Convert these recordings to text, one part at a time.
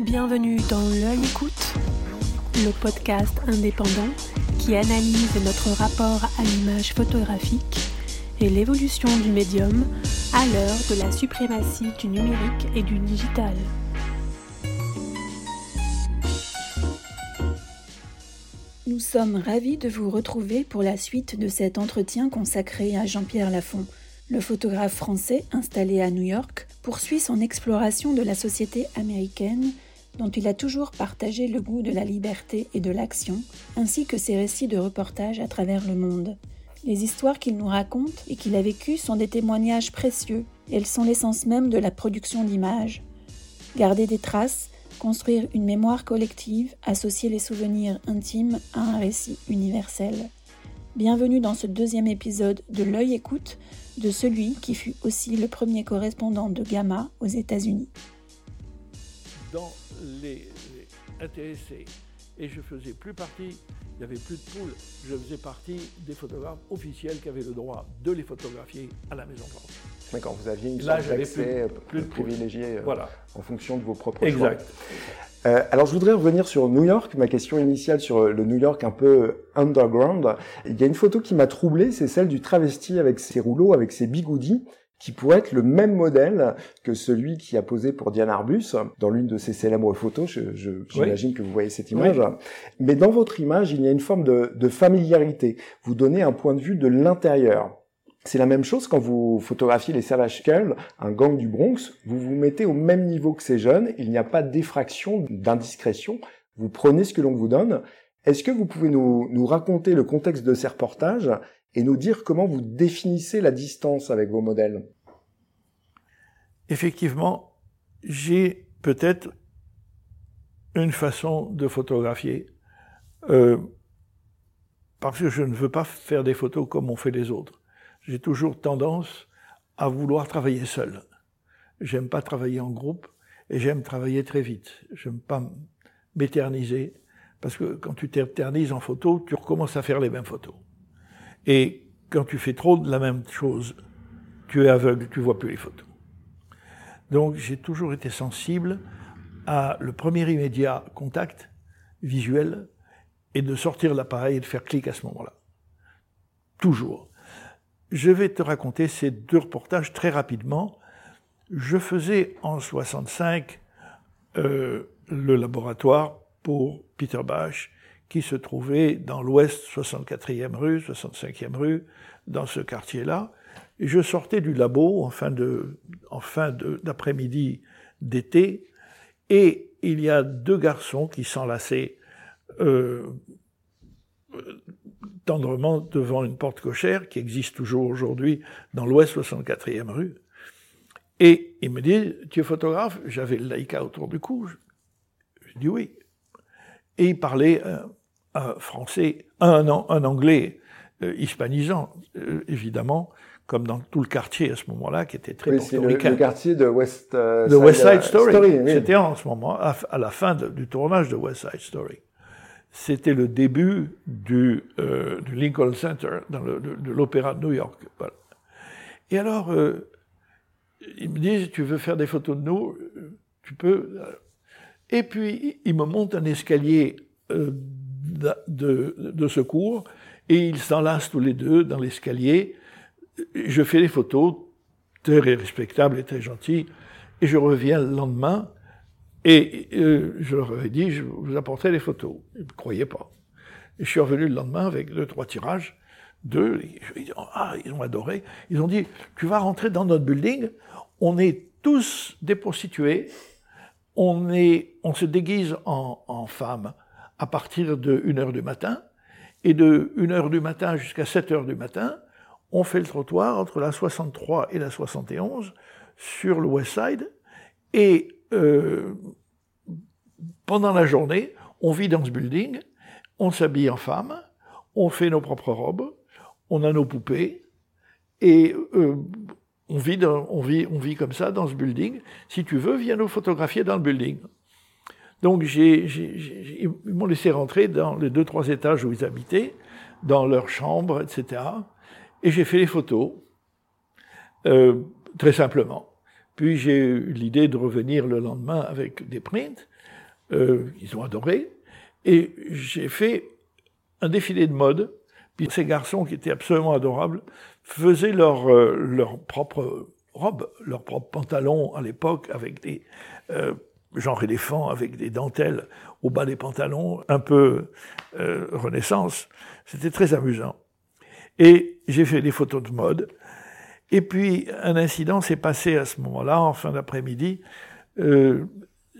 Bienvenue dans L'œil écoute, le podcast indépendant qui analyse notre rapport à l'image photographique et l'évolution du médium à l'heure de la suprématie du numérique et du digital. Nous sommes ravis de vous retrouver pour la suite de cet entretien consacré à Jean-Pierre Lafont. Le photographe français installé à New York poursuit son exploration de la société américaine dont il a toujours partagé le goût de la liberté et de l'action, ainsi que ses récits de reportage à travers le monde. Les histoires qu'il nous raconte et qu'il a vécues sont des témoignages précieux, elles sont l'essence même de la production d'images. Garder des traces, construire une mémoire collective, associer les souvenirs intimes à un récit universel. Bienvenue dans ce deuxième épisode de L'œil écoute de celui qui fut aussi le premier correspondant de Gamma aux États-Unis. Dans les, intéressés, et je faisais plus partie, il n'y avait plus de poules, je faisais partie des photographes officiels qui avaient le droit de les photographier à la Maison Blanche. D'accord, vous aviez une sorte d'accès plus, privilégié euh, voilà. en fonction de vos propres choix. Exact. Euh, alors je voudrais revenir sur New York, ma question initiale sur le New York un peu underground. Il y a une photo qui m'a troublé, c'est celle du travesti avec ses rouleaux, avec ses bigoudis qui pourrait être le même modèle que celui qui a posé pour Diane Arbus dans l'une de ses célèbres photos. Je, j'imagine que vous voyez cette image. Mais dans votre image, il y a une forme de, de familiarité. Vous donnez un point de vue de l'intérieur. C'est la même chose quand vous photographiez les Savage Skulls, un gang du Bronx. Vous vous mettez au même niveau que ces jeunes. Il n'y a pas d'effraction, d'indiscrétion. Vous prenez ce que l'on vous donne. Est-ce que vous pouvez nous, nous raconter le contexte de ces reportages et nous dire comment vous définissez la distance avec vos modèles Effectivement, j'ai peut-être une façon de photographier, euh, parce que je ne veux pas faire des photos comme on fait les autres j'ai toujours tendance à vouloir travailler seul. J'aime pas travailler en groupe et j'aime travailler très vite. J'aime pas m'éterniser parce que quand tu t'éternises en photo, tu recommences à faire les mêmes photos. Et quand tu fais trop de la même chose, tu es aveugle, tu vois plus les photos. Donc j'ai toujours été sensible à le premier immédiat contact visuel et de sortir l'appareil et de faire clic à ce moment-là. Toujours. Je vais te raconter ces deux reportages très rapidement. Je faisais en 65 euh, le laboratoire pour Peter Bach, qui se trouvait dans l'ouest, 64e rue, 65e rue, dans ce quartier-là. Et je sortais du labo en fin d'après-midi d'été, et il y a deux garçons qui s'enlaçaient euh, tendrement devant une porte cochère qui existe toujours aujourd'hui dans l'ouest 64e rue. Et il me dit, tu es photographe? J'avais le Leica autour du cou. Je, dis oui. Et il parlait euh, un français, un, un anglais euh, hispanisant, euh, évidemment, comme dans tout le quartier à ce moment-là, qui était très oui, portoricain. Le, le, quartier de West, de West Side Story. C'était en ce moment, à, à la fin de, du tournage de West Side Story c'était le début du, euh, du, Lincoln Center, dans le, de, l'Opéra de New York. Voilà. Et alors, euh, ils me disent, tu veux faire des photos de nous? Tu peux. Et puis, ils me montent un escalier de, secours, et ils s'enlacent tous les deux dans l'escalier. Je fais des photos très respectables et très gentilles, et je reviens le lendemain, et euh, je leur ai dit, je vous apporterai les photos. Ils ne croyaient pas. Je suis revenu le lendemain avec deux, trois tirages. Deux, ils, ah, ils ont adoré. Ils ont dit, tu vas rentrer dans notre building, on est tous des prostituées, on, est, on se déguise en, en femmes à partir de 1h du matin, et de 1h du matin jusqu'à 7h du matin, on fait le trottoir entre la 63 et la 71 sur le West Side, et euh, pendant la journée, on vit dans ce building, on s'habille en femme, on fait nos propres robes, on a nos poupées, et euh, on, vit comme ça dans ce building. Si tu veux, viens nous photographier dans le building. Donc j'ai, ils m'ont laissé rentrer dans les deux, trois étages où ils habitaient, dans leur chambre, etc. Et j'ai fait les photos, euh, très simplement. Puis j'ai eu l'idée de revenir le lendemain avec des prints. Euh, ils ont adoré. Et j'ai fait un défilé de mode. Puis ces garçons qui étaient absolument adorables faisaient leur, euh, leur propre robe, leur propre pantalon à l'époque avec des euh, genre éléphants avec des dentelles au bas des pantalons, un peu euh, renaissance. C'était très amusant. Et j'ai fait des photos de mode. Et puis un incident s'est passé à ce moment-là, en fin d'après-midi. Euh,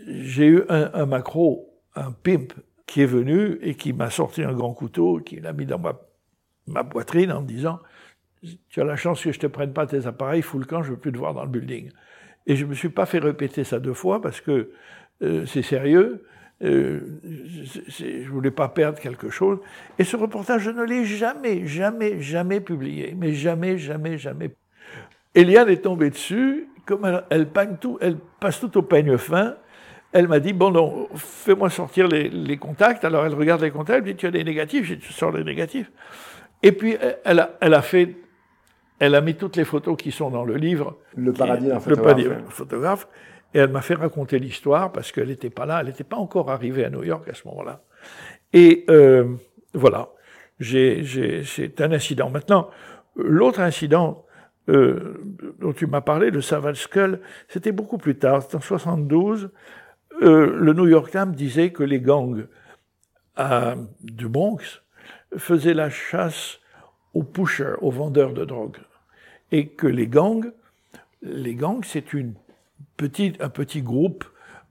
j'ai eu un, un, macro, un pimp, qui est venu et qui m'a sorti un grand couteau, qui l'a mis dans ma, ma poitrine en me disant Tu as la chance que je te prenne pas tes appareils, fous le camp, je veux plus te voir dans le building. Et je me suis pas fait répéter ça deux fois parce que euh, c'est sérieux. Euh, je voulais pas perdre quelque chose. Et ce reportage, je ne l'ai jamais, jamais, jamais publié. Mais jamais, jamais, jamais. Eliane est tombée dessus, comme elle, elle, tout, elle passe tout au peigne fin. Elle m'a dit, bon, non, fais-moi sortir les, contacts. Alors elle regarde les contacts, elle dit, tu as des négatifs, tu sors les négatifs. Et puis elle a fait, elle a mis toutes les photos qui sont dans le livre. Le paradis d'un photographe. Le paradis photographe. Et elle m'a fait raconter l'histoire parce qu'elle n'était pas là, elle n'était pas encore arrivée à New York à ce moment-là. Et euh, voilà, c'est un incident. Maintenant, l'autre incident euh, dont tu m'as parlé, le Savage Skull, c'était beaucoup plus tard, c'était en 72. Euh, le New York Times disait que les gangs à, du Bronx faisaient la chasse aux pushers, aux vendeurs de drogue. Et que les gangs, les gangs, c'est une petit, un petit groupe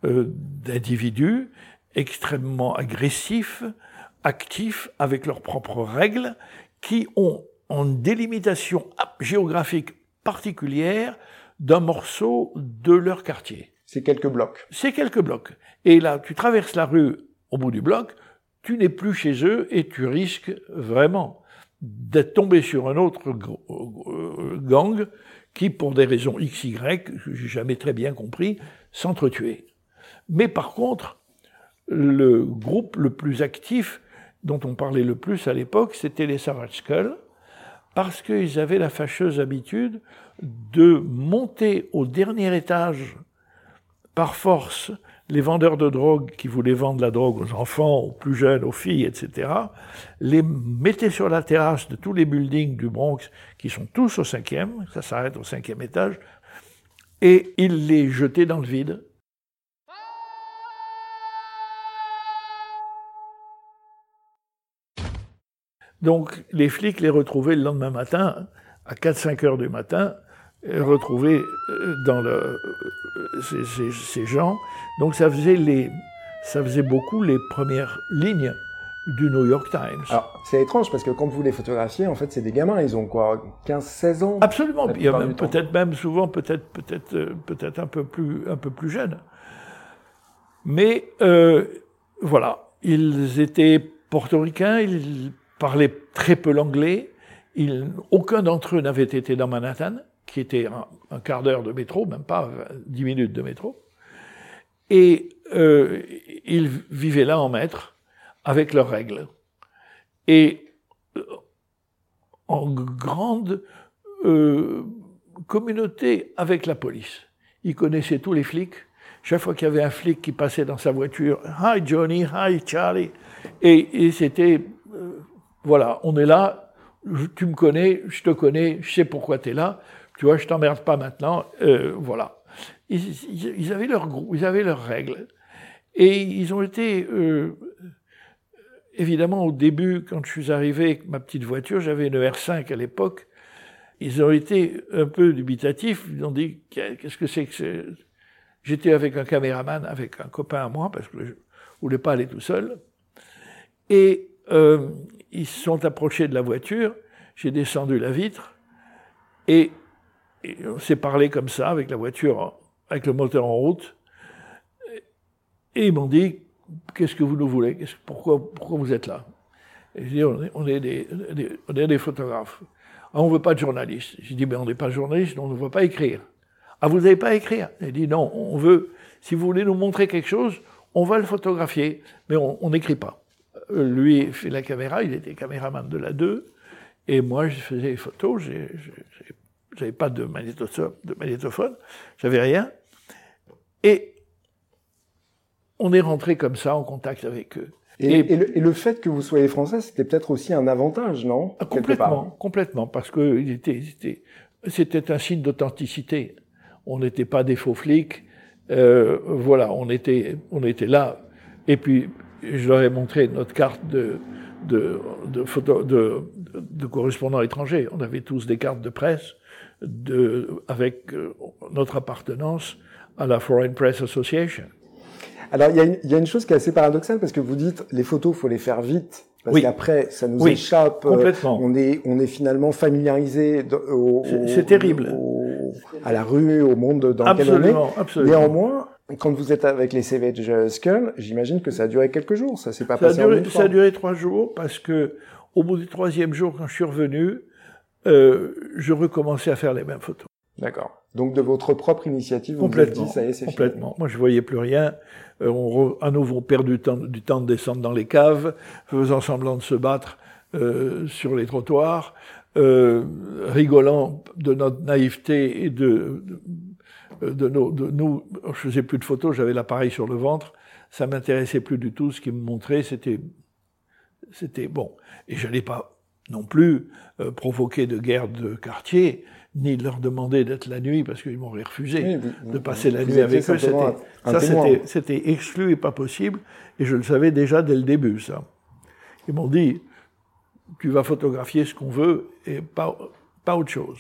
euh, d'individus extrêmement agressifs, actifs, avec leurs propres règles, qui ont une délimitation géographique particulière d'un morceau de leur quartier. C'est quelques blocs. C'est quelques blocs. Et là, tu traverses la rue au bout du bloc, tu n'es plus chez eux et tu risques vraiment d'être tombé sur un autre euh, gang qui, pour des raisons XY, que j'ai jamais très bien compris, s'entretuaient. Mais par contre, le groupe le plus actif dont on parlait le plus à l'époque, c'était les Savage Skull, parce qu'ils avaient la fâcheuse habitude de monter au dernier étage par force les vendeurs de drogue qui voulaient vendre la drogue aux enfants, aux plus jeunes, aux filles, etc., les mettaient sur la terrasse de tous les buildings du Bronx, qui sont tous au cinquième, ça s'arrête au cinquième étage, et ils les jetaient dans le vide. Donc les flics les retrouvaient le lendemain matin, à 4-5 heures du matin, retrouvés euh, dans le, euh, ces, ces, ces, gens. Donc ça faisait, les, ça faisait beaucoup les premières lignes du New York Times. Alors, c'est étrange parce que quand vous les photographiez, en fait, c'est des gamins, ils ont quoi 15 16 ans? Absolument, il y a peut-être même souvent peut-être peut-être euh, peut-être un peu plus un peu plus jeunes. Mais euh, voilà, ils étaient portoricains, ils parlaient très peu l'anglais, aucun d'entre eux n'avait été dans Manhattan qui était un, quart d'heure de métro, même pas dix minutes de métro. Et euh, ils vivaient là en maître, avec leurs règles. Et euh, en grande euh, communauté avec la police. Ils connaissaient tous les flics. Chaque fois qu'il y avait un flic qui passait dans sa voiture, Hi Johnny, hi Charlie. Et, c'était, voilà, on est là, tu me connais, je te connais, je sais pourquoi tu es là tu vois, je t'emmerde pas maintenant, euh, voilà. Ils, avaient ils avaient leurs règles. Et ils ont été, euh, évidemment, au début, quand je suis arrivé avec ma petite voiture, j'avais une R5 à l'époque, ils ont été un peu dubitatifs, ils ont dit, qu'est-ce que c'est que c'est J'étais avec un caméraman, avec un copain à moi, parce que je voulais pas aller tout seul. Et euh, ils se sont approchés de la voiture, j'ai descendu la vitre, et et on s'est parlé comme ça, avec la voiture, avec le moteur en route. Et ils m'ont dit, qu'est-ce que vous nous voulez? Pourquoi, vous êtes là? Et J'ai dit, on est, des, on est des photographes. Ah, on ne veut pas de journalistes. J'ai dit, mais on n'est pas journaliste, on ne veut pas écrire. Ah, vous n'avez pas écrire? J'ai dit, non, on veut, si vous voulez nous montrer quelque chose, on va le photographier, mais on n'écrit pas. Euh, lui fait la caméra, il était caméraman de la 2, et moi je faisais les photos, j'ai j'avais pas de magnétophone, de magnétophone j'avais rien. Et on est rentré comme ça en contact avec eux. Et, le, fait que vous soyez français, c'était peut-être aussi un avantage, non? Ah, Complètement, complètement, parce que était, c'était un signe d'authenticité. On n'était pas des faux flics. Euh, voilà, on était, on était là. Et puis, je leur ai montré notre carte de, de, de, photo, de, de correspondants étrangers. On avait tous des cartes de presse de, avec euh, notre appartenance à la Foreign Press Association. Alors, il y, a une, chose qui est assez paradoxale parce que vous dites les photos, faut les faire vite. Parce qu'après, ça nous échappe. Euh, complètement. on est, on est finalement familiarisé au, C'est terrible. à la rue, au monde dans lequel on est. Absolument. Néanmoins, quand vous êtes avec les Savage Skull, j'imagine que ça a duré quelques jours. Ça s'est pas ça passé a duré, Ça a duré trois jours parce que au bout du troisième jour, quand je suis revenu, euh, je recommençais à faire les mêmes photos. D'accord. Donc de votre propre initiative, vous vous dit ça y est, c'est Complètement. Moi, je voyais plus rien. Euh, on à nouveau perd du temps, du temps de descendre dans les caves, faisant semblant de se battre euh, sur les trottoirs, rigolant de notre naïveté et de, de, de, nos, de nous. Je faisais plus de photos, j'avais l'appareil sur le ventre. Ça m'intéressait plus du tout. Ce qui me montrait, c'était, c'était bon. Et je n'allais pas non plus euh, provoquer de guerre de quartier ni de leur demander d'être la nuit parce qu'ils m'auraient refusé de passer la nuit avec eux. Ça, c'était exclu et pas possible. Et je le savais déjà dès le début, ça. Ils m'ont dit, tu vas photographier ce qu'on veut et pas, pas autre chose.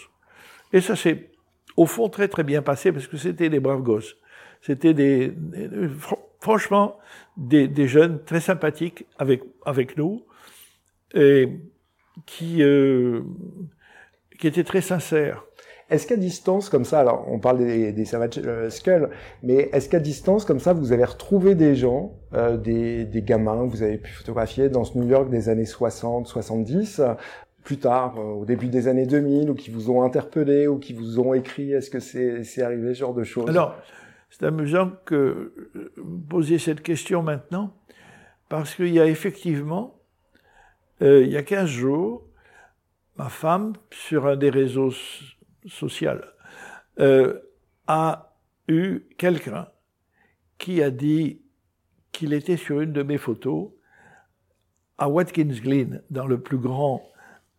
Et ça s'est, au fond, très très bien passé parce que c'était des braves gosses. C'était des, franchement, des, des, jeunes très sympathiques avec, avec nous et qui, euh, qui était très sincère. Est-ce qu'à distance, comme ça, alors on parle des, des Savage euh, Skull, mais est-ce qu'à distance, comme ça, vous avez retrouvé des gens, euh, des, des, gamins que vous avez pu photographier dans ce New York des années 60, 70, plus tard, euh, au début des années 2000, ou qui vous ont interpellé, ou qui vous ont écrit Est-ce que c'est arrivé ce genre de choses? Alors, c'est amusant que vous posiez cette question maintenant, parce qu'il y a effectivement, il y a 15 jours, ma femme, sur un des réseaux sociaux, euh, a eu quelqu'un qui a dit qu'il était sur une de mes photos à Watkins Glen, dans le plus grand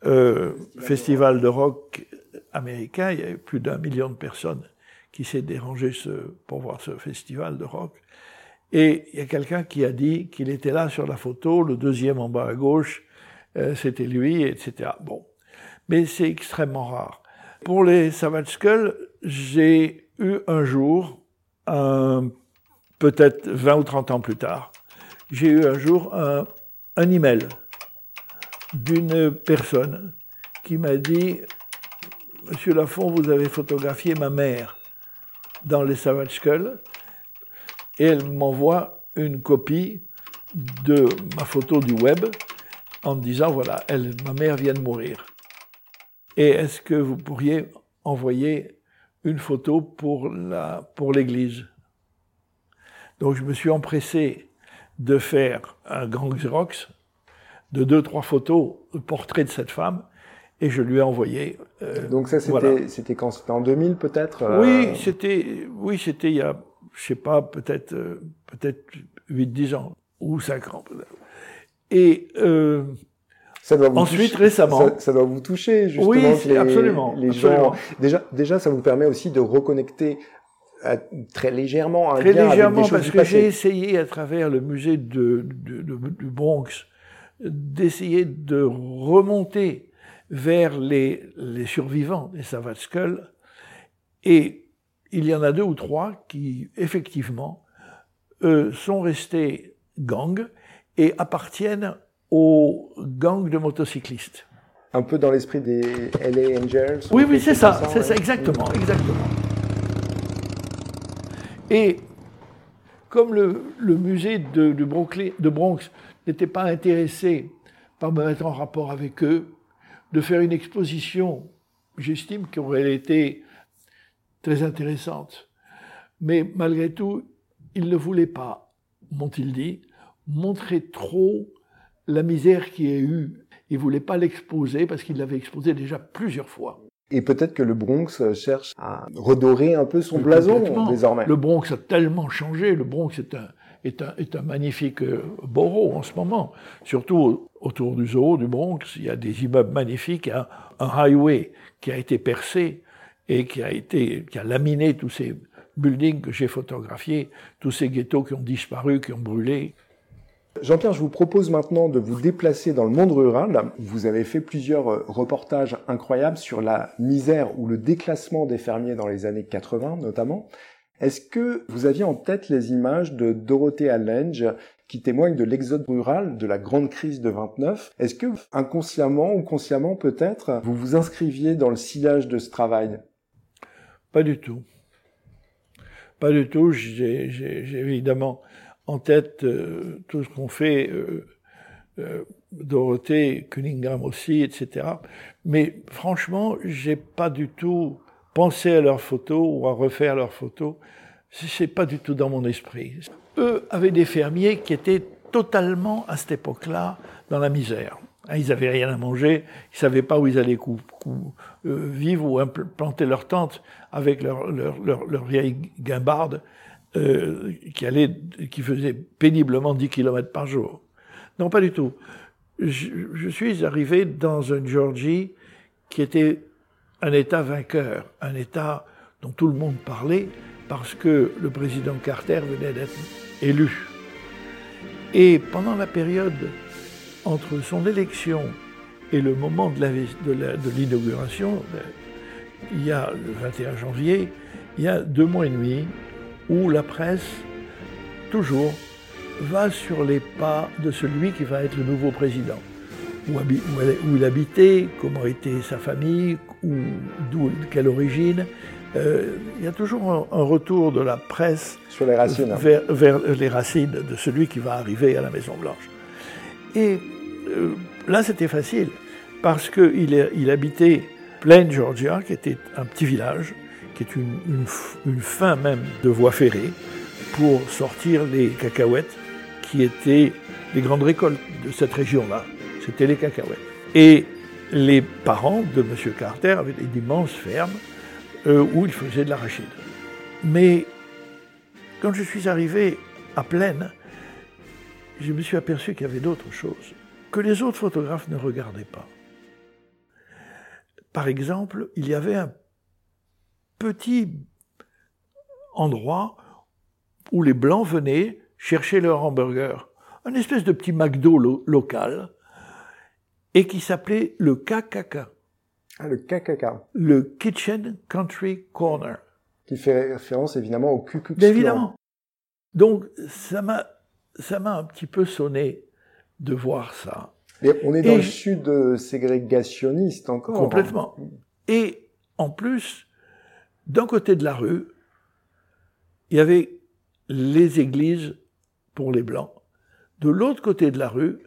euh, festival de rock américain. Il y avait plus d'un million de personnes qui s'est dérangé ce, pour voir ce festival de rock. Et il y a quelqu'un qui a dit qu'il était là sur la photo, le deuxième en bas à gauche, euh, c'était lui, etc. Bon mais c'est extrêmement rare. Pour les Savage Skull, j'ai eu un jour, peut-être 20 ou 30 ans plus tard, j'ai eu un jour un, un email d'une personne qui m'a dit Monsieur Lafont, vous avez photographié ma mère dans les Savage Skull et elle m'envoie une copie de ma photo du web en me disant voilà, elle, ma mère vient de mourir. Et est-ce que vous pourriez envoyer une photo pour la pour l'église? Donc je me suis empressé de faire un grand Xerox de deux trois photos, de portrait de cette femme, et je lui ai envoyé. Euh, Donc ça c'était c'était quand? C'était en 2000 peut-être euh? Oui, c'était oui c'était il y a je sais pas peut-être euh, peut-être 8 10 ans ou 5 ans. Et euh, ça doit vous Ensuite, récemment. Ça, doit vous toucher, justement. Oui, les, absolument, les gens. Déjà, déjà, ça vous permet aussi de reconnecter très légèrement un très légèrement, parce que j'ai essayé à travers le musée de, de, de, du Bronx d'essayer de remonter vers les, les survivants des Savage Skull. Et il y en a deux ou trois qui, effectivement, euh, sont restés gangs et appartiennent au gang de motocyclistes. Un peu dans l'esprit des LA Angels Oui, oui, c'est ça, c'est ça, exactement, exactement. Et comme le, le musée de, de, de Bronx n'était pas intéressé par me mettre en rapport avec eux, de faire une exposition, j'estime qu'elle aurait été très intéressante. Mais malgré tout, ils ne voulaient pas, m'ont-ils dit, montrer trop la misère qui est eue. Il voulait pas l'exposer parce qu'il l'avait exposé déjà plusieurs fois. Et peut-être que le Bronx cherche à redorer un peu son blason désormais. Le Bronx a tellement changé. Le Bronx est un, est un, est un magnifique euh, borough en ce moment. Surtout autour du zoo du Bronx, il y a des immeubles magnifiques, a un highway qui a été percé et qui a été, qui a laminé tous ces buildings que j'ai photographiés, tous ces ghettos qui ont disparu, qui ont brûlé. Jean-Pierre, je vous propose maintenant de vous déplacer dans le monde rural. Vous avez fait plusieurs euh, reportages incroyables sur la misère ou le déclassement des fermiers dans les années 80 notamment. Est-ce que vous aviez en tête les images de Dorothée Allenge qui témoignent de l'exode rural, de la grande crise de 29 Est-ce que inconsciemment ou consciemment peut-être, vous vous inscriviez dans le sillage de ce travail? Pas du tout. Pas du tout. J'ai évidemment en tête euh, tout ce qu'on fait, euh, euh, Dorothée, Cunningham aussi, etc. Mais franchement, j'ai pas du tout pensé à leurs photos ou à refaire leurs photos. C'est pas du tout dans mon esprit. Eux avaient des fermiers qui étaient totalement à cette époque-là dans la misère. Hein, ils n'avaient rien à manger, ils ne savaient pas où ils allaient vivre ou planter leur tente avec leur vieille guimbarde. Euh, qui, allait, qui faisait péniblement 10 km par jour. Non, pas du tout. Je, suis arrivé dans un Georgie qui était un État vainqueur, un État dont tout le monde parlait parce que le président Carter venait d'être élu. Et pendant la période entre son élection et le moment de l'inauguration, il y a le 21 janvier, il y a deux mois et demi, où la presse, toujours, va sur les pas de celui qui va être le nouveau président. Où, il habitait, comment était sa famille, d'où, quelle origine. Euh, il y a toujours un, retour de la presse sur les racines. Vers, les racines de celui qui va arriver à la Maison Blanche. Et euh, là, c'était facile, parce qu'il il habitait Plain Georgia, qui était un petit village, une, fin même de voie ferrée pour sortir les cacahuètes qui étaient les grandes récoltes de cette région-là. C'était les cacahuètes. Et les parents de M. Carter avaient d'immenses fermes euh, où ils faisaient de l'arachide. Mais quand je suis arrivé à Plaine, je me suis aperçu qu'il y avait d'autres choses que les autres photographes ne regardaient pas. Par exemple, il y avait un petit endroit où les Blancs venaient chercher leur hamburger. Un espèce de petit McDo local et qui s'appelait le KKK. Ah, le KKK. Le Kitchen Country Corner. Qui fait référence évidemment au Ku Évidemment. Donc ça m'a ça m'a un petit peu sonné de voir ça. Mais on est dans le sud ségrégationniste encore. Complètement. Et en plus, d'un côté de la rue, il y avait les églises pour les blancs. De l'autre côté de la rue,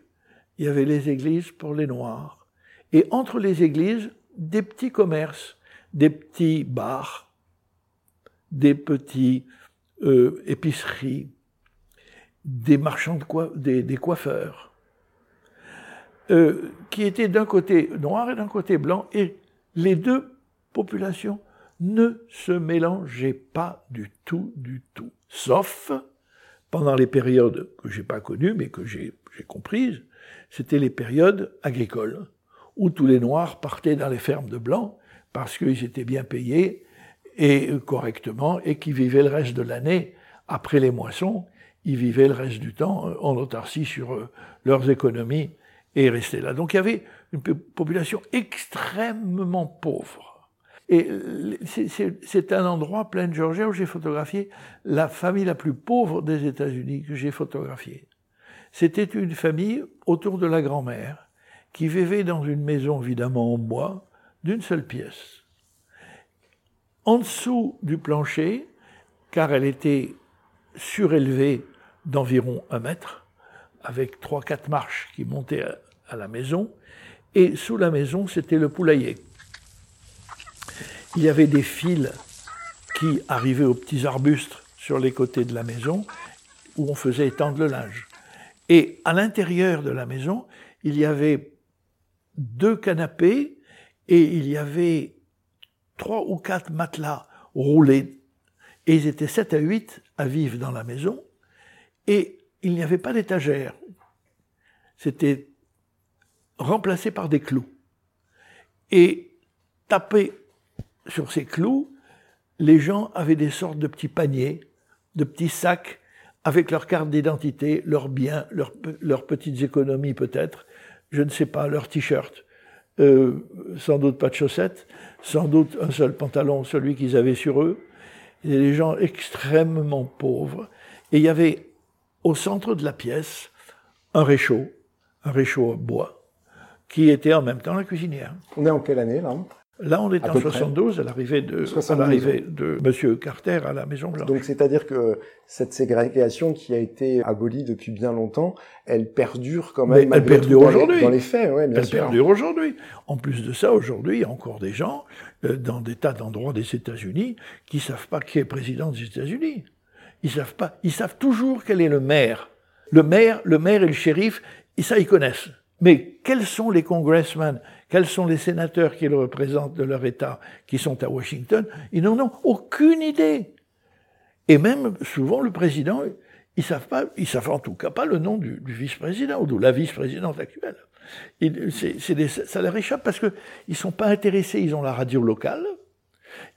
il y avait les églises pour les noirs. Et entre les églises, des petits commerces, des petits bars, des petits euh, épiceries, des marchands de coiffeurs, euh, qui étaient d'un côté noir et d'un côté blanc, et les deux populations ne se mélangeaient pas du tout, du tout. Sauf pendant les périodes que j'ai pas connues, mais que j'ai comprises, c'était les périodes agricoles, où tous les Noirs partaient dans les fermes de Blancs parce qu'ils étaient bien payés et correctement, et qui vivaient le reste de l'année après les moissons, ils vivaient le reste du temps en autarcie sur euh, leurs économies et restaient là. Donc il y avait une population extrêmement pauvre et c'est un endroit, plein de Georgia, où j'ai photographié la famille la plus pauvre des États-Unis que j'ai photographiée. C'était une famille autour de la grand-mère qui vivait dans une maison évidemment en bois d'une seule pièce. En dessous du plancher, car elle était surélevée d'environ un mètre, avec trois, quatre marches qui montaient à la maison, et sous la maison, c'était le poulailler il y avait des fils qui arrivaient aux petits arbustes sur les côtés de la maison où on faisait étendre le linge. Et à l'intérieur de la maison, il y avait deux canapés et il y avait trois ou quatre matelas roulés. Et ils étaient sept à huit à vivre dans la maison. Et il n'y avait pas d'étagère. C'était remplacé par des clous. Et tapé sur ces clous, les gens avaient des sortes de petits paniers, de petits sacs avec leurs cartes d'identité, leurs biens, leurs, petites économies peut-être, je ne sais pas, leurs t-shirts, euh, sans doute pas de chaussettes, sans doute un seul pantalon, celui qu'ils avaient sur eux. Et des gens extrêmement pauvres. Et il y avait au centre de la pièce un réchaud, un réchaud en bois, qui était en même temps la cuisinière. On est en quelle année là? Là, on est en 72, à l'arrivée de, de M. Carter à la Maison Blanche. Donc, c'est-à-dire que cette ségrégation qui a été abolie depuis bien longtemps, elle perdure quand même. elle perdure aujourd'hui. Dans les faits, oui, bien elle perdure aujourd'hui. En plus de ça, aujourd'hui, il y a encore des gens euh, dans des tas d'endroits des États-Unis qui savent pas qui est président des États-Unis. Ils savent pas. Ils savent toujours quel est le maire. Le maire, le maire et le shérif, et ça, ils connaissent. Mais quels sont les congressmen quels sont les sénateurs qui le représentent de leur État qui sont à Washington? Ils n'en ont aucune idée. Et même souvent le président, ils savent pas, ils savent en tout cas pas le nom du, vice-président ou de la vice-présidente actuelle. ça leur échappe parce que ils sont pas intéressés. Ils ont la radio locale,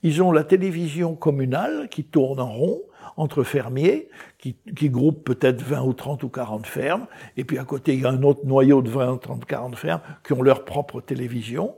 ils ont la télévision communale qui tourne en rond entre fermiers, qui, groupent peut-être 20 ou 30 ou 40 fermes, et puis à côté, il y a un autre noyau de 20 ou 30, 40 fermes qui ont leur propre télévision.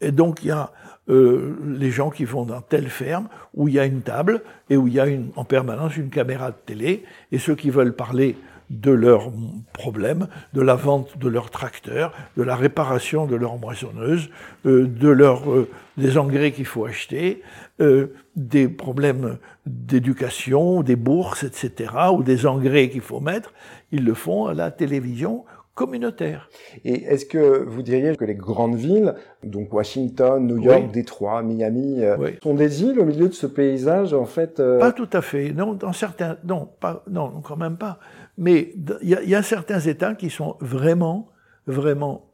Et donc, il y a euh, les gens qui vont dans telle ferme où il y a une table et où il y a en permanence une caméra de télé, et ceux qui veulent parler de leurs problèmes, de la vente de leur tracteur, de la réparation de leur moissonneuse, euh, de leur, euh, des engrais qu'il faut acheter, euh, des problèmes d'éducation, des bourses, etc., ou des engrais qu'il faut mettre, ils le font à la télévision communautaire. Et est-ce que vous diriez que les grandes villes, donc Washington, New York, Détroit, Miami, sont des îles au milieu de ce paysage en fait Pas tout à fait. Non, dans certains, non, pas, non, quand même pas. Mais il y, a certains États qui sont vraiment, vraiment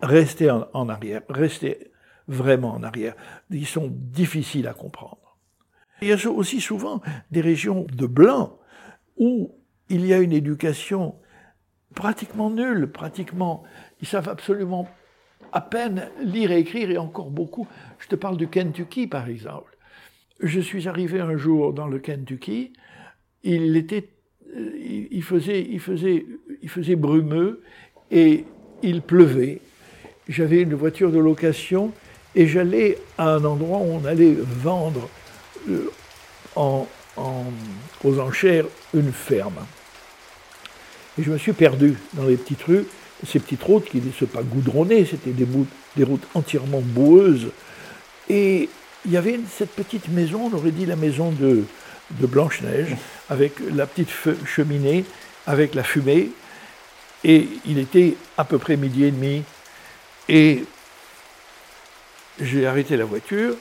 restés en, arrière, restés vraiment en arrière. Ils sont difficiles à comprendre. Il y a aussi souvent des régions de blancs où il y a une éducation pratiquement nulle, pratiquement, ils savent absolument à peine lire et écrire et encore beaucoup. Je te parle du Kentucky par exemple. Je suis arrivé un jour dans le Kentucky, il était il faisait, brumeux et il pleuvait. J'avais une voiture de location et j'allais à un endroit où on allait vendre euh, en, aux enchères une ferme. Et je me suis perdu dans les petites rues, ces petites routes qui ne sont pas goudronnées, c'était des routes entièrement boueuses. Et il y avait cette petite maison, on aurait dit la maison de, de Blanche-Neige, avec la petite cheminée, avec la fumée. Et il était à peu près midi et demi. Et j'ai arrêté la voiture,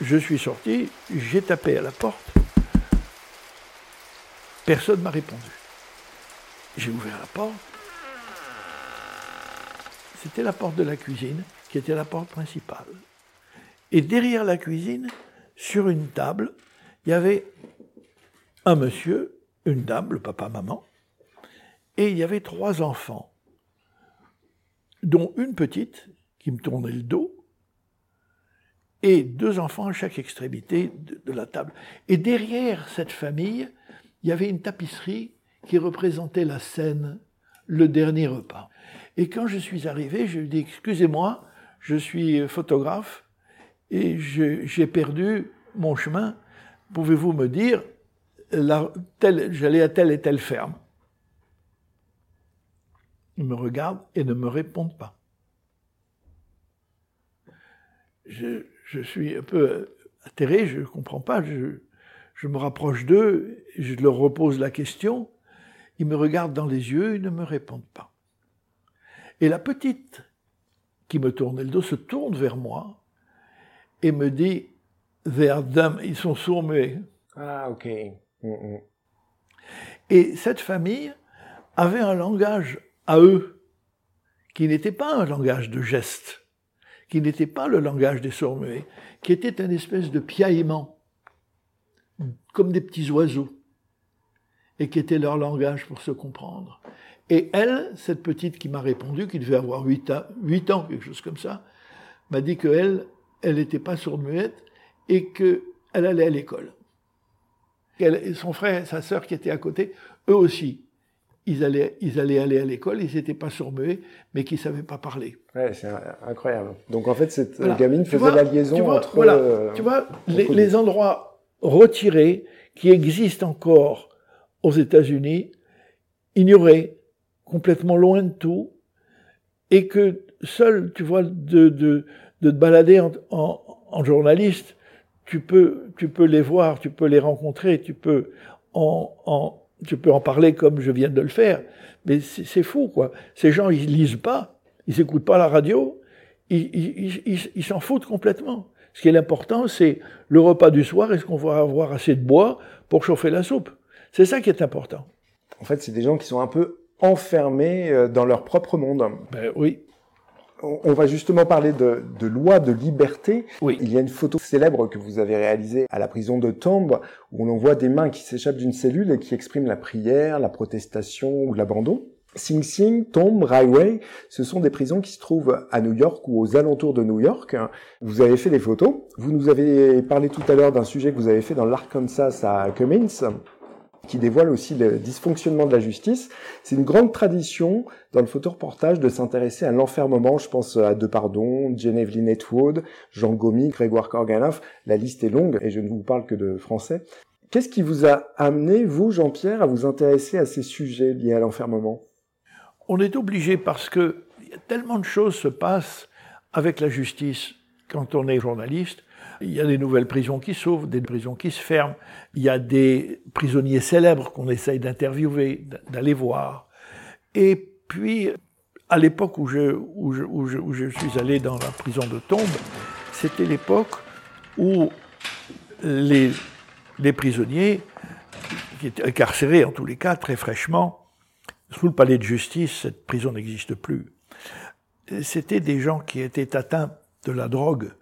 je suis sorti, j'ai tapé à la porte. Personne ne m'a répondu. J'ai ouvert la porte. C'était la porte de la cuisine, qui était la porte principale. Et derrière la cuisine, sur une table, il y avait un monsieur, une dame, le papa-maman, et il y avait trois enfants, dont une petite qui me tournait le dos, et deux enfants à chaque extrémité de, la table. Et derrière cette famille, il y avait une tapisserie qui représentait la scène, le dernier repas. Et quand je suis arrivé, je lui ai dit, excusez-moi, je suis photographe et j'ai perdu mon chemin pouvez-vous me dire, j'allais à telle et telle ferme Ils me regardent et ne me répondent pas. Je, suis un peu atterré, je ne comprends pas. Je, me rapproche d'eux, je leur repose la question. Ils me regardent dans les yeux, ils ne me répondent pas. Et la petite qui me tournait le dos se tourne vers moi et me dit ils sont sourds-muets. Ah, ok. Mm, mm. Et cette famille avait un langage à eux qui n'était pas un langage de gestes, qui n'était pas le langage des sourds-muets, qui était une espèce de piaillement, comme des petits oiseaux. et qui était leur langage pour se comprendre. Et elle, cette petite qui m'a répondu, qui devait avoir 8 ans, 8 ans, quelque chose comme ça, m'a dit qu'elle, elle n'était pas sourde-muette et qu'elle allait à l'école. Son frère et sa sœur qui étaient à côté, eux aussi, ils allaient, ils allaient aller à l'école, ils n'étaient pas sourds-muets, mais qui ne savaient pas parler. Ouais, c'est incroyable. Donc en fait, cette gamine faisait la liaison entre... Voilà, euh, tu vois, les, les endroits retirés qui existent encore aux États-Unis, ignorés, complètement loin de tout, et que seul, tu vois, de, de, de te balader en, en, en, journaliste, tu peux, tu peux les voir, tu peux les rencontrer, tu peux en, en, tu peux en parler comme je viens de le faire, mais c'est fou, quoi. Ces gens, ils lisent pas, ils écoutent pas la radio, ils, ils, ils, ils s'en foutent complètement. Ce qui est l'important, c'est le repas du soir, est-ce qu'on va avoir assez de bois pour chauffer la soupe? C'est ça qui est important. En fait, c'est des gens qui sont un peu enfermés euh, dans leur propre monde. Ben oui. On va justement parler de, de loi de liberté. Oui. Il y a une photo célèbre que vous avez réalisée à la prison de Tombe où l'on voit des mains qui s'échappent d'une cellule et qui expriment la prière, la protestation ou l'abandon. Sing Sing, Tomb, Highway, ce sont des prisons qui se trouvent à New York ou aux alentours de New York. Vous avez fait des photos. Vous nous avez parlé tout à l'heure d'un sujet que vous avez fait dans l'Arkansas à Cummins qui dévoile aussi le dysfonctionnement de la justice. C'est une grande tradition dans le photoreportage de s'intéresser à l'enfermement. Je pense à Depardon, Genevieve Netwood, Jean Gomy, Grégoire Korganoff. La liste est longue et je ne vous parle que de français. Qu'est-ce qui vous a amené, vous, Jean-Pierre, à vous intéresser à ces sujets liés à l'enfermement? On est obligé parce que tellement de choses se passent avec la justice quand on est journaliste il y a des nouvelles prisons qui s'ouvrent, des prisons qui se ferment. Il y a des prisonniers célèbres qu'on essaye d'interviewer, d'aller voir. Et puis, à l'époque où je, suis allé dans la prison de Tombe, c'était l'époque où les, les prisonniers, qui étaient incarcérés en tous les cas très fraîchement, sous le palais de justice, cette prison n'existe plus. C'était des gens qui étaient atteints de la drogue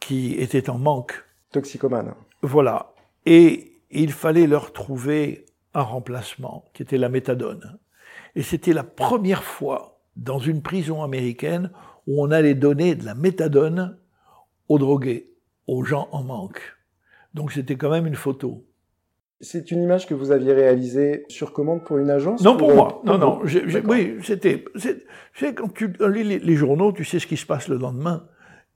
qui étaient en manque. Toxicomane. Voilà. Et il fallait leur trouver un remplacement, qui était la méthadone. Et c'était la première fois dans une prison américaine où on allait donner de la méthadone aux drogués, aux gens en manque. Donc c'était quand même une photo. C'est une image que vous aviez réalisée sur commande pour une agence Non, pour, moi. Non, non. oui, c'était. Quand tu lis les, journaux, tu sais ce qui se passe le lendemain.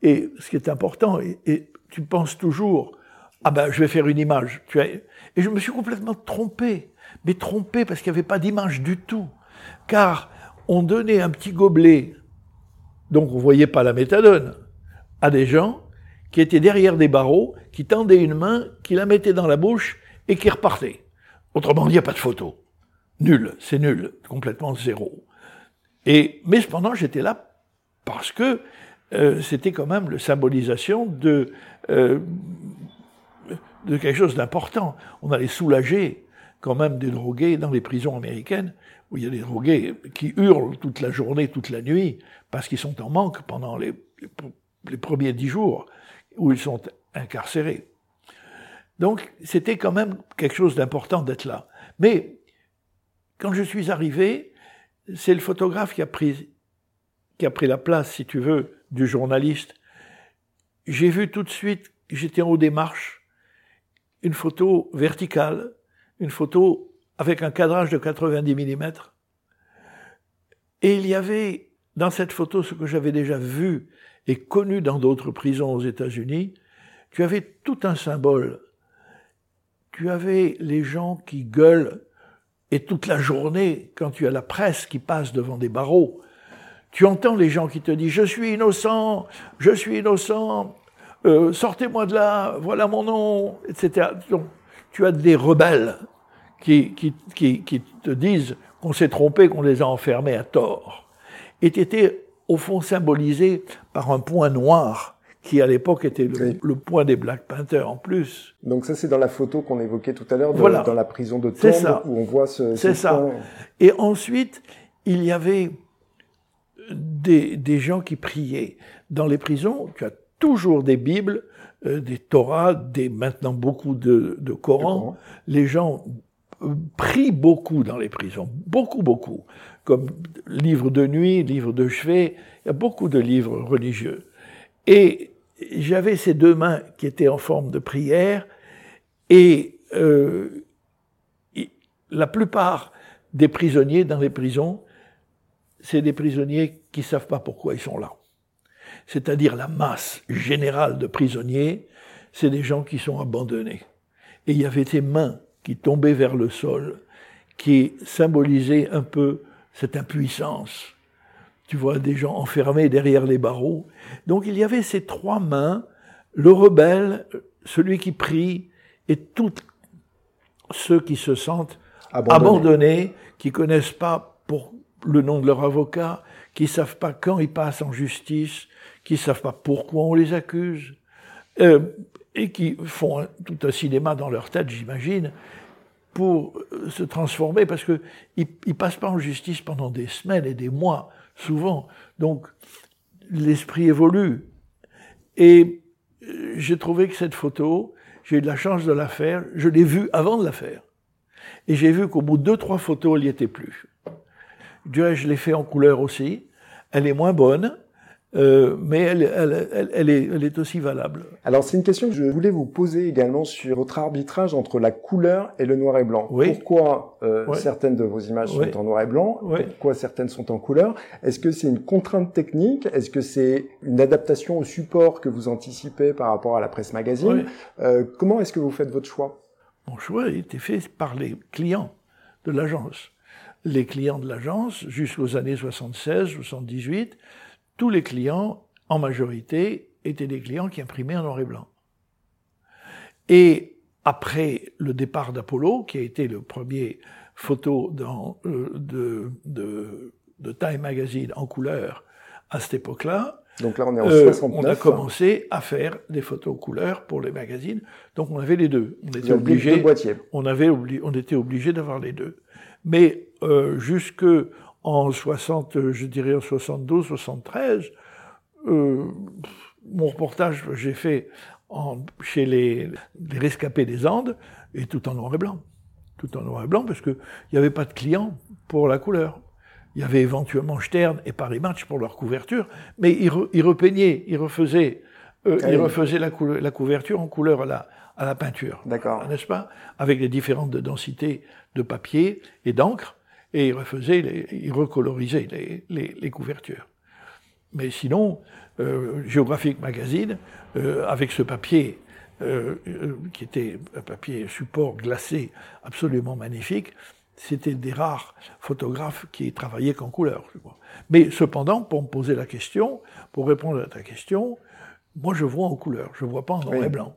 Et ce qui est important, et, tu penses toujours, ah ben je vais faire une image. Tu. Et je me suis complètement trompé, mais trompé parce qu'il n'y avait pas d'image du tout. Car on donnait un petit gobelet, donc on voyait pas la méthadone, à des gens qui étaient derrière des barreaux, qui tendaient une main, qui la mettaient dans la bouche et qui repartaient. Autrement dit, il n'y a pas de photo. Nul, c'est nul, complètement zéro. Et, mais cependant, j'étais là parce que euh, c'était quand même la symbolisation de, euh, de quelque chose d'important. On allait soulager quand même des drogués dans les prisons américaines, où il y a des drogués qui hurlent toute la journée, toute la nuit, parce qu'ils sont en manque pendant les, les premiers dix jours où ils sont incarcérés. Donc c'était quand même quelque chose d'important d'être là. Mais quand je suis arrivé, c'est le photographe qui a pris qui a pris la place, si tu veux, du journaliste, j'ai vu tout de suite, j'étais en haut des marches, une photo verticale, une photo avec un cadrage de 90 mm. Et il y avait dans cette photo ce que j'avais déjà vu et connu dans d'autres prisons aux États-Unis. Tu avais tout un symbole. Tu avais les gens qui gueulent et toute la journée, quand tu as la presse qui passe devant des barreaux, tu entends les gens qui te disent Je suis innocent, je suis innocent, euh, sortez-moi de là, voilà mon nom, etc. Donc, tu as des rebelles qui, qui, qui, qui te disent qu'on s'est trompé, qu'on les a enfermés à tort. Et tu étais, au fond, symbolisé par un point noir qui à l'époque était le, point des Black Panthers en plus. Donc ça c'est dans la photo qu'on évoquait tout à l'heure, dans la prison de Tombe, où on voit ce... C'est ça. Et ensuite, il y avait des, des, gens qui priaient. Dans les prisons, tu as toujours des Bibles, euh, des Torahs, des, maintenant beaucoup de, de Coran. Les gens pris beaucoup dans les prisons, beaucoup, beaucoup, comme livres de nuit, livres de chevet, il y a beaucoup de livres religieux. Et j'avais ces deux mains qui étaient en forme de prière, et euh, la plupart des prisonniers dans les prisons, c'est des prisonniers qui savent pas pourquoi ils sont là. C'est-à-dire la masse générale de prisonniers, c'est des gens qui sont abandonnés. Et il y avait ces mains qui tombaient vers le sol, qui symbolisaient un peu cette impuissance. Tu vois des gens enfermés derrière les barreaux. Donc il y avait ces trois mains, le rebelle, celui qui prie, et tous ceux qui se sentent abandonnés, qui connaissent pas pour le nom de leur avocat, qui savent pas quand ils passent en justice, qui savent pas pourquoi on les accuse, euh, et qui font tout un cinéma dans leur tête, j'imagine, pour euh, se transformer, parce qu'ils ne passent pas en justice pendant des semaines et des mois, souvent. Donc, l'esprit évolue. Et euh, j'ai trouvé que cette photo, j'ai eu de la chance de la faire, je l'ai vue avant de la faire. Et j'ai vu qu'au bout de deux, trois photos, elle n'y était plus. Je l'ai fait en couleur aussi? Elle est moins bonne, euh, mais elle, elle, elle, est, elle, est, aussi valable. Alors c'est une question que je voulais vous poser également sur votre arbitrage entre la couleur et le noir et blanc. Oui. Pourquoi euh, certaines de vos images sont en noir et blanc Pourquoi certaines sont en couleur? Est-ce que c'est une contrainte technique? Est-ce que c'est une adaptation au support que vous anticipez par rapport à la presse magazine? Euh, Comment est-ce que vous faites votre choix? Mon choix a été fait par les clients de l'agence. Les clients de l'agence, jusqu'aux années 76, 78, tous les clients, en majorité, étaient des clients qui imprimaient en noir et blanc. Et après le départ d'Apollo, qui a été le premier photo dans, euh, de, de, Time Magazine en couleur à cette époque-là, donc là, on est en 69. Euh, on a commencé à faire des photos couleur pour les magazines. Donc on avait les deux. On était obligé. On avait on était obligé d'avoir les deux. Mais euh, jusque en 60, je dirais en 72, 73, euh, mon reportage j'ai fait en, chez les, les, rescapés des Andes, et tout en noir et blanc. Tout en noir et blanc, parce qu'il n'y avait pas de clients pour la couleur. Il y avait éventuellement Stern et Paris Match pour leur couverture, mais ils, repeignaient, ils refaisaient, euh, ils refaisaient la, la, couverture en couleur à la, à la peinture. D'accord. N'est-ce pas? Avec les différentes densités de papier et d'encre et il refaisait, les, il recolorisait les, les, les, couvertures. Mais sinon, euh, Geographic Magazine, euh, avec ce papier, euh, qui était un papier support glacé absolument magnifique, c'était des rares photographes qui travaillaient qu'en couleur. Mais cependant, pour me poser la question, pour répondre à ta question, moi je vois en couleur, je ne vois pas en noir et blanc.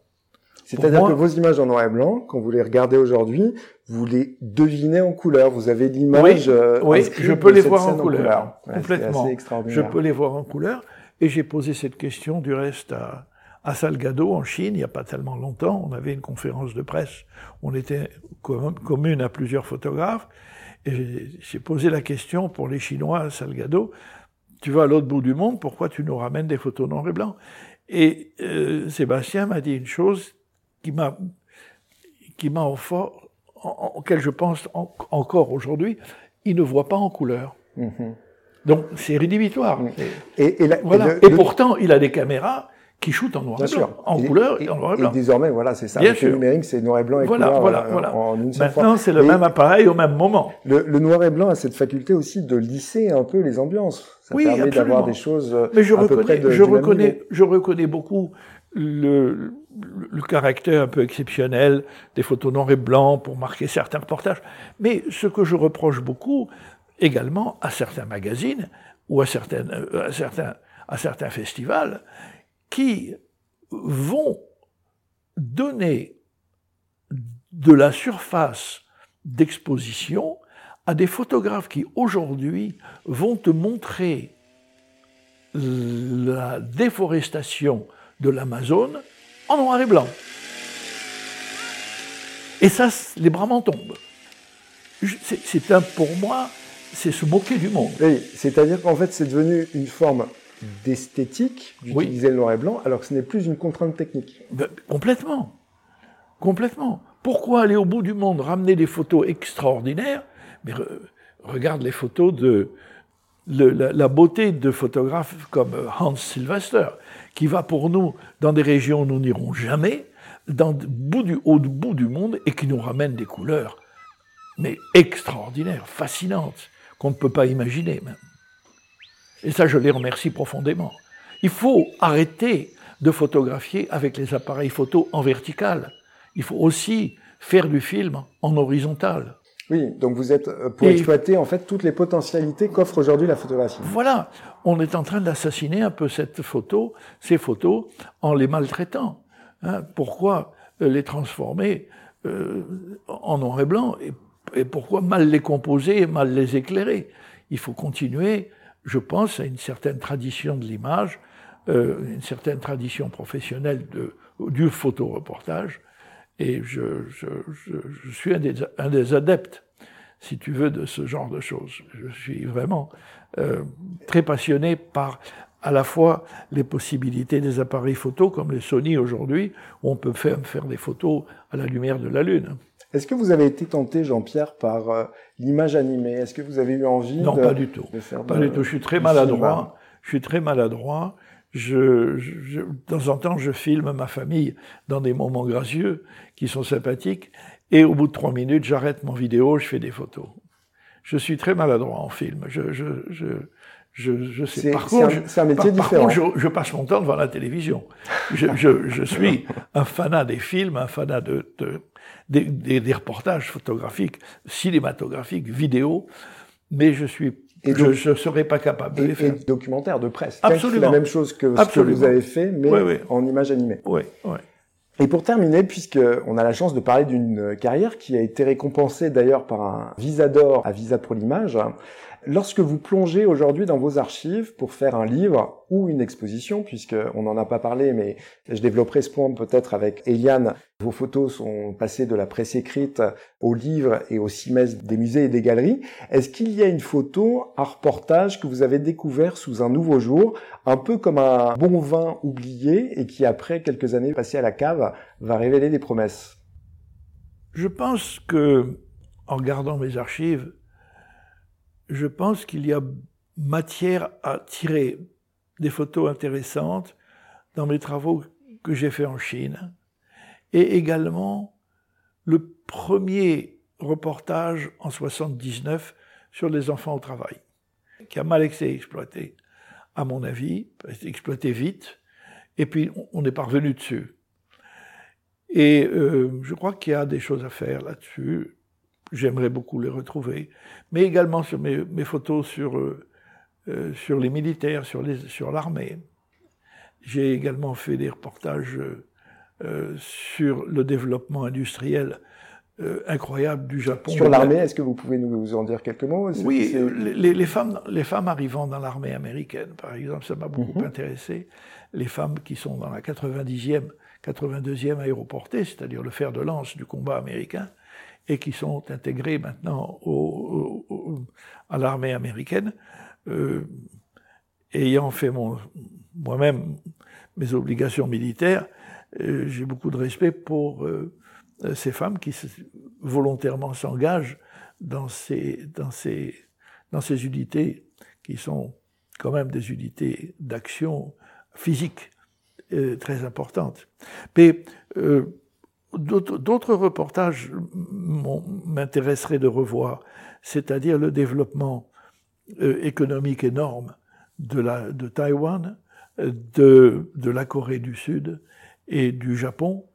C'est-à-dire que vos images en noir et blanc, quand vous les regardez aujourd'hui, vous les devinez en couleur. Vous avez l'image. Oui, euh, je peux les voir en couleur. complètement. Je peux les voir en couleur. Et j'ai posé cette question du reste à, à Salgado en Chine, il n'y a pas tellement longtemps. On avait une conférence de presse. On était commune à plusieurs photographes. Et j'ai posé la question pour les Chinois à Salgado. Tu vas à l'autre bout du monde, pourquoi tu nous ramènes des photos noir et blanc Et euh, Sébastien m'a dit une chose qui m'a qui m'a fort, en, auquel je pense encore aujourd'hui, il ne voit pas en couleur. Mhm. Donc c'est rédhibitoire. Et, et, pourtant, il a des caméras qui shootent en noir et blanc, en couleur et, en noir et blanc. Et désormais, voilà, c'est ça. Bien le numérique, c'est noir et blanc et voilà, couleur voilà, euh, voilà. en une seule Maintenant, c'est le même appareil au même moment. Le, le, noir et blanc a cette faculté aussi de lisser un peu les ambiances. Ça oui, permet d'avoir des choses Mais je reconnais, de, je reconnais, je reconnais beaucoup le, le, caractère un peu exceptionnel des photos noir et blanc pour marquer certains reportages. Mais ce que je reproche beaucoup également à certains magazines ou à, certaines, euh, à, certains, à certains festivals qui vont donner de la surface d'exposition à des photographes qui aujourd'hui vont te montrer la déforestation de l'Amazone en noir et blanc. Et ça, les bras m'en tombent. C'est un, pour moi, c'est se moquer du monde. Oui, c'est-à-dire qu'en fait, c'est devenu une forme d'esthétique d'utiliser le noir et blanc, alors que ce n'est plus une contrainte technique. Ben, complètement. Complètement. Pourquoi aller au bout du monde, ramener des photos extraordinaires Mais regarde les photos de la, beauté de photographes comme Hans Sylvester, qui va pour nous dans des régions où nous n'irons jamais, dans le bout du, au bout du monde, et qui nous ramène des couleurs, mais extraordinaires, fascinantes, qu'on ne peut pas imaginer même. Et ça, je les remercie profondément. Il faut arrêter de photographier avec les appareils photo en vertical. Il faut aussi faire du film en horizontal. Oui, donc vous êtes euh, pour exploiter en fait toutes les potentialités qu'offre aujourd'hui la photographie. Voilà, on est en train d'assassiner un peu cette photo, ces photos, en les maltraitant. Hein. pourquoi euh, les transformer euh, en noir et blanc et, et, pourquoi mal les composer et mal les éclairer? Il faut continuer, je pense, à une certaine tradition de l'image euh, une certaine tradition professionnelle de, du photoreportage, et je, je, je, suis un des, un des, adeptes, si tu veux, de ce genre de choses. Je suis vraiment euh, très passionné par à la fois les possibilités des appareils photo comme les Sony aujourd'hui, où on peut faire, faire des photos à la lumière de la Lune. Est-ce que vous avez été tenté, Jean-Pierre, par euh, l'image animée? Est-ce que vous avez eu envie non, pas du tout. de faire Pas du tout. Je suis très maladroit. Je suis très maladroit je, je, de temps en temps, je filme ma famille dans des moments gracieux qui sont sympathiques, et au bout de trois minutes, j'arrête mon vidéo, je fais des photos. Je suis très maladroit en film. Je, je, je, je, je sais. Par contre, c'est un, métier différent. Par contre, je, passe mon temps devant la télévision. Je, je, je suis un fanat des films, un fanat de, de des, des, des, reportages photographiques, cinématographiques, vidéo, mais je suis et je ne serais pas capable de et, les faire. Et documentaire, de presse. Absolument. la même chose que ce que vous avez fait, mais en image animée. Oui, oui. Et pour terminer, puisqu'on a la chance de parler d'une carrière qui a été récompensée d'ailleurs par un visa d'or à Visa pour l'image, Lorsque vous plongez aujourd'hui dans vos archives pour faire un livre ou une exposition, puisqu'on n'en a pas parlé, mais je développerai ce point peut-être avec Eliane, vos photos sont passées de la presse écrite au livre et au semestre des musées et des galeries. Est-ce qu'il y a une photo, un reportage que vous avez découvert sous un nouveau jour, un peu comme un bon vin oublié et qui après quelques années passées à la cave va révéler des promesses? Je pense que, en regardant mes archives, je pense qu'il y a matière à tirer des photos intéressantes dans mes travaux que j'ai faits en Chine, et également le premier reportage en 79 sur les enfants au travail, qui a mal été exploité, à mon avis, exploité vite, et puis on est parvenu dessus. Et euh, je crois qu'il y a des choses à faire là-dessus. J'aimerais beaucoup les retrouver, mais également sur mes, mes photos sur, euh, euh, sur les militaires, sur, les, sur l'armée. J'ai également fait des reportages euh, sur le développement industriel incroyable du Japon. Sur l'armée, est-ce que vous pouvez nous en dire quelques mots? Oui, les, les, femmes, les femmes arrivant dans l'armée américaine, par exemple, ça m'a beaucoup mhm. intéressé. Les femmes qui sont dans la 90e, 82e aéroportée, c'est-à-dire le fer de lance du combat américain, et qui sont intégrés maintenant à l'armée américaine. Euh, ayant fait moi-même mes obligations militaires, euh, j'ai beaucoup de respect pour euh, ces femmes qui volontairement s'engagent dans, ces, dans ces unités qui sont quand même des unités d'action physique très importantes. Mais D'autres reportages m'intéresseraient de revoir, c'est-à-dire le développement euh, économique énorme de, la, de Taïwan, de, de la Corée du Sud et du Japon,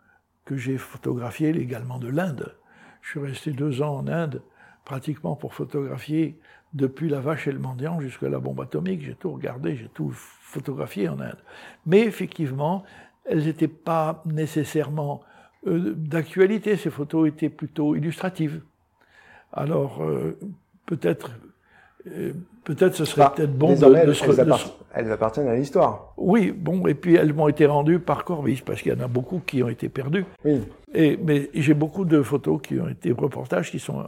que j'ai photographié également de l'Inde. Je suis resté deux ans en Inde, pratiquement pour photographier depuis la vache et le mendiant jusqu'à la bombe atomique. J'ai tout regardé, j'ai tout photographié en Inde. Mais effectivement, elles n'étaient pas nécessairement euh, d'actualité. Ces photos étaient plutôt illustratives. Alors, euh, peut-être, euh, peut-être ce serait bah, peut-être bon de, elles, elles, appartiennent à l'histoire. Oui, bon, et puis elles m'ont été rendues par Corbis, parce qu'il y en a beaucoup qui ont été perdus. Oui. Et, mais j'ai beaucoup de photos qui ont été reportages qui sont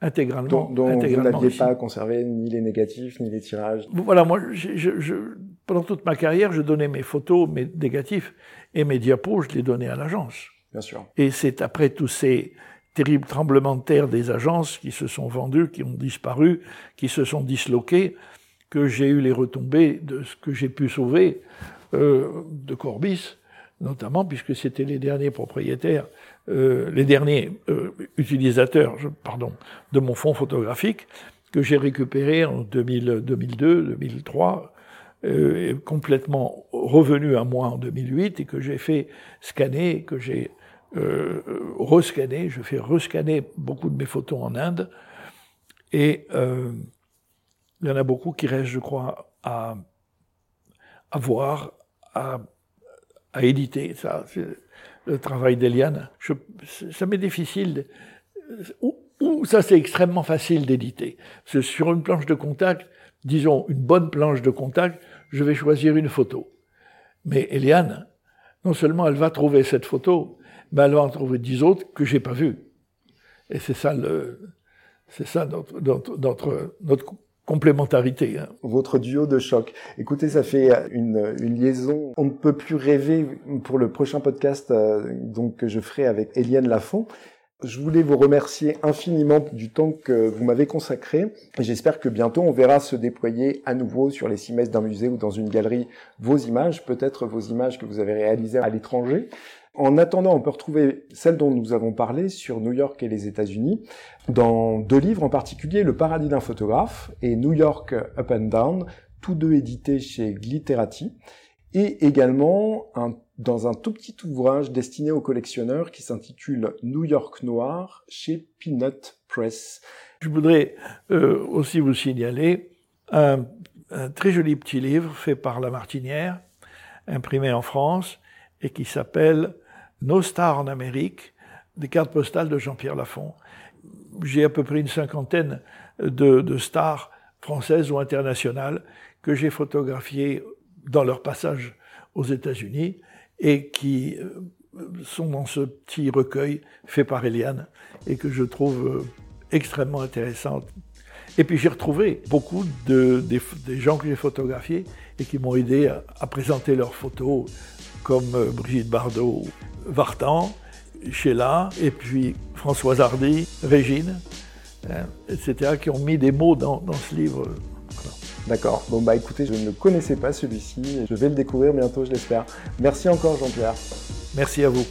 intégralement. Dont, vous n'aviez pas conservé ni les négatifs, ni les tirages. Voilà, moi, je, pendant toute ma carrière, je donnais mes photos, mes négatifs, et mes diapos, je les donnais à l'agence. Bien sûr. Et c'est après tous ces terribles tremblements de terre des agences qui se sont vendues, qui ont disparu, qui se sont disloquées, que j'ai eu les retombées de ce que j'ai pu sauver euh, de Corbis, notamment puisque c'était les derniers propriétaires, euh, les derniers euh, utilisateurs, pardon, de mon fonds photographique que j'ai récupéré en 2000, 2002, 2003, euh, complètement revenu à moi en 2008 et que j'ai fait scanner, que j'ai euh, rescanné. Je fais rescanner beaucoup de mes photos en Inde et euh, il y en a beaucoup qui restent, je crois, à, à voir, à, à éditer. Ça, le travail d'Eliane. Ça m'est difficile. Ou, ou ça, c'est extrêmement facile d'éditer. Sur une planche de contact, disons une bonne planche de contact, je vais choisir une photo. Mais Eliane, non seulement elle va trouver cette photo, mais elle va en trouver dix autres que j'ai pas vues. Et c'est ça le, c'est ça notre, complémentarité. Hein. Votre duo de choc. Écoutez, ça fait une, une, liaison. On ne peut plus rêver pour le prochain podcast euh, donc que je ferai avec Eliane Lafont. Je voulais vous remercier infiniment du temps que vous m'avez consacré. J'espère que bientôt on verra se déployer à nouveau sur les cimaises d'un musée ou dans une galerie vos images, peut-être vos images que vous avez réalisées à l'étranger. En attendant, on peut retrouver celles dont nous avons parlé sur New York et les États-Unis dans deux livres en particulier, Le paradis d'un photographe et New York Up and Down, tous deux édités chez Glitterati, et également un dans un tout petit ouvrage destiné aux collectionneurs qui s'intitule New York Noir chez Peanut Press. Je voudrais euh, aussi vous signaler un, très joli petit livre fait par La Martinière, imprimé en France, et qui s'appelle Nos stars en Amérique, des cartes postales de Jean-Pierre Lafont. J'ai à peu près une cinquantaine de, de stars françaises ou internationales que j'ai photographiées dans leur passage aux États-Unis et qui euh, sont dans ce petit recueil fait par Eliane et que je trouve euh, extrêmement intéressante. Et puis j'ai retrouvé beaucoup de, des, gens que j'ai photographiés et qui m'ont aidé à, présenter leurs photos, comme euh, Brigitte Bardot, Vartan, Sheila, et puis Françoise Hardy, Régine, hein, etc., qui ont mis des mots dans, dans ce livre. D'accord. Bon bah écoutez, je ne connaissais pas celui-ci. Je vais le découvrir bientôt, je l'espère. Merci encore Jean-Pierre. Merci à vous.